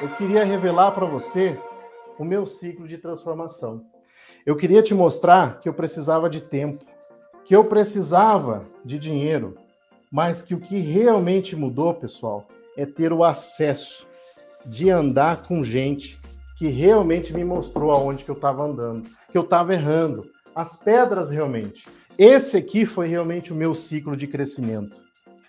eu queria revelar para você o meu ciclo de transformação. Eu queria te mostrar que eu precisava de tempo, que eu precisava de dinheiro, mas que o que realmente mudou, pessoal, é ter o acesso de andar com gente que realmente me mostrou aonde que eu estava andando, que eu estava errando, as pedras realmente. Esse aqui foi realmente o meu ciclo de crescimento.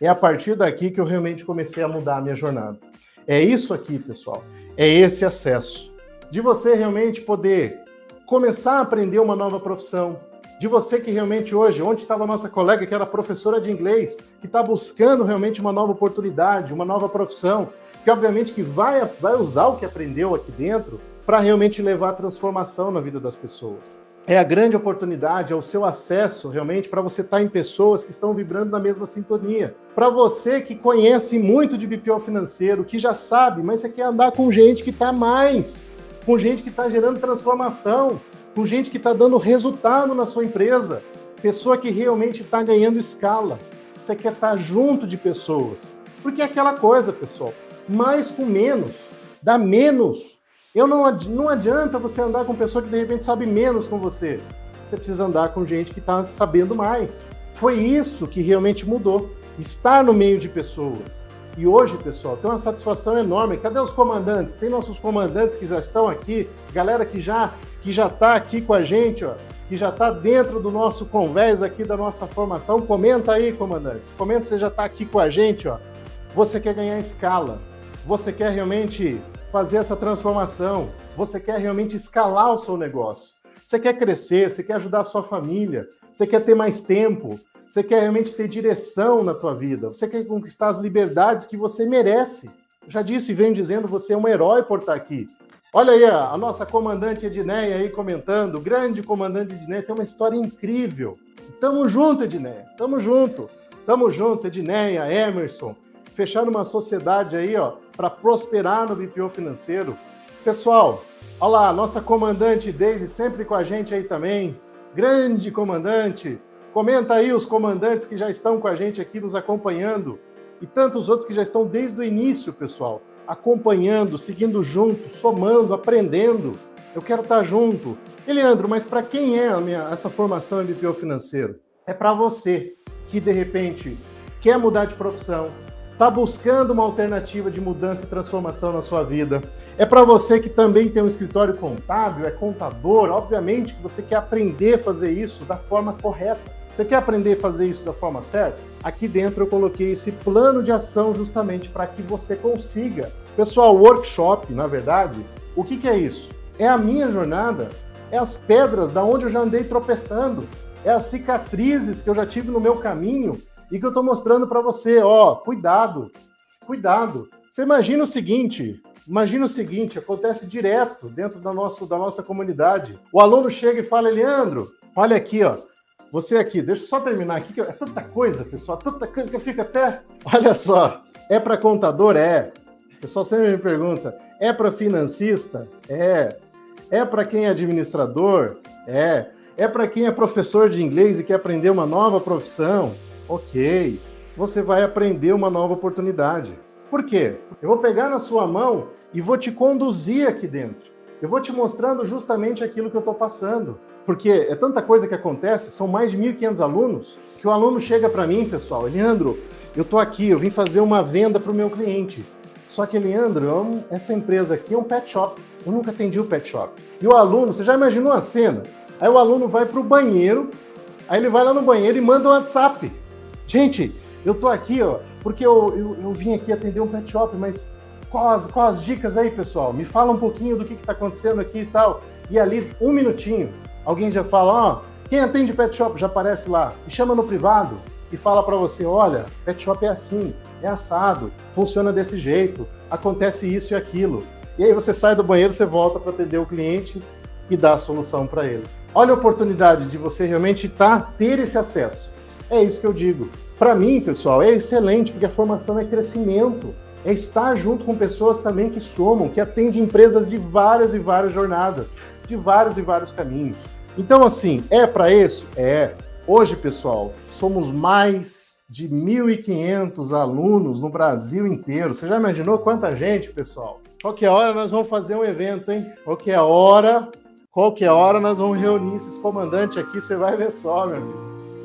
É a partir daqui que eu realmente comecei a mudar a minha jornada. É isso aqui, pessoal. É esse acesso. De você realmente poder começar a aprender uma nova profissão. De você que realmente hoje, onde estava a nossa colega que era professora de inglês, que está buscando realmente uma nova oportunidade, uma nova profissão, que obviamente que vai, vai usar o que aprendeu aqui dentro para realmente levar a transformação na vida das pessoas. É a grande oportunidade, é o seu acesso realmente para você estar tá em pessoas que estão vibrando na mesma sintonia. Para você que conhece muito de BPO financeiro, que já sabe, mas você quer andar com gente que está mais, com gente que está gerando transformação, com gente que está dando resultado na sua empresa, pessoa que realmente está ganhando escala. Você quer estar tá junto de pessoas. Porque é aquela coisa, pessoal, mais com menos, dá menos. Eu não, não adianta você andar com pessoa que de repente sabe menos com você. Você precisa andar com gente que está sabendo mais. Foi isso que realmente mudou. Estar no meio de pessoas. E hoje, pessoal, tem uma satisfação enorme. Cadê os comandantes? Tem nossos comandantes que já estão aqui, galera que já que já está aqui com a gente, ó, que já está dentro do nosso convés aqui da nossa formação. Comenta aí, comandantes. Comenta se já está aqui com a gente, ó. Você quer ganhar escala? Você quer realmente fazer essa transformação? Você quer realmente escalar o seu negócio? Você quer crescer? Você quer ajudar a sua família? Você quer ter mais tempo? Você quer realmente ter direção na tua vida? Você quer conquistar as liberdades que você merece? Eu já disse e venho dizendo, você é um herói por estar aqui. Olha aí a, a nossa comandante Edneia aí comentando, grande comandante Edneia, tem uma história incrível. Tamo junto, Edneia, tamo junto. Tamo junto, Edneia, Emerson, fechar uma sociedade aí, ó, para prosperar no BPO financeiro. Pessoal, olha lá, nossa comandante Daisy sempre com a gente aí também. Grande comandante. Comenta aí os comandantes que já estão com a gente aqui nos acompanhando e tantos outros que já estão desde o início, pessoal, acompanhando, seguindo junto, somando, aprendendo. Eu quero estar junto. Eliandro, mas para quem é minha, essa formação em BPO financeiro? É para você que de repente quer mudar de profissão, está buscando uma alternativa de mudança e transformação na sua vida. É para você que também tem um escritório contábil, é contador, obviamente que você quer aprender a fazer isso da forma correta. Você quer aprender a fazer isso da forma certa? Aqui dentro eu coloquei esse plano de ação justamente para que você consiga. Pessoal, workshop, na verdade, o que, que é isso? É a minha jornada, é as pedras da onde eu já andei tropeçando, é as cicatrizes que eu já tive no meu caminho e que eu estou mostrando para você, ó, cuidado, cuidado. Você imagina o seguinte, imagina o seguinte, acontece direto dentro da, nosso, da nossa comunidade. O aluno chega e fala, Leandro, olha aqui, ó, você aqui, deixa eu só terminar aqui, que é tanta coisa, pessoal, tanta coisa que eu fico até, olha só, é para contador? É. O pessoal sempre me pergunta, é para financista? É. É para quem é administrador? É. É para quem é professor de inglês e quer aprender uma nova profissão? Ok, você vai aprender uma nova oportunidade. Por quê? Eu vou pegar na sua mão e vou te conduzir aqui dentro. Eu vou te mostrando justamente aquilo que eu estou passando. Porque é tanta coisa que acontece, são mais de 1.500 alunos, que o aluno chega para mim, pessoal, Leandro, eu estou aqui, eu vim fazer uma venda para o meu cliente. Só que, Leandro, essa empresa aqui é um pet shop. Eu nunca atendi o pet shop. E o aluno, você já imaginou a cena? Aí o aluno vai para o banheiro, aí ele vai lá no banheiro e manda um WhatsApp. Gente, eu tô aqui, ó, porque eu, eu, eu vim aqui atender um pet shop, mas quais, quais as dicas aí, pessoal? Me fala um pouquinho do que, está acontecendo aqui e tal. E ali, um minutinho, alguém já fala, ó, quem atende pet shop já aparece lá, e chama no privado e fala para você, olha, pet shop é assim, é assado, funciona desse jeito, acontece isso e aquilo. E aí você sai do banheiro, você volta para atender o cliente e dá a solução para ele. Olha a oportunidade de você realmente tá, ter esse acesso. É isso que eu digo. Para mim, pessoal, é excelente, porque a formação é crescimento. É estar junto com pessoas também que somam, que atendem empresas de várias e várias jornadas, de vários e vários caminhos. Então, assim, é para isso? É. Hoje, pessoal, somos mais de 1.500 alunos no Brasil inteiro. Você já imaginou quanta gente, pessoal? Qualquer hora nós vamos fazer um evento, hein? Qualquer hora, qualquer hora nós vamos reunir esses comandantes aqui. Você vai ver só, meu amigo.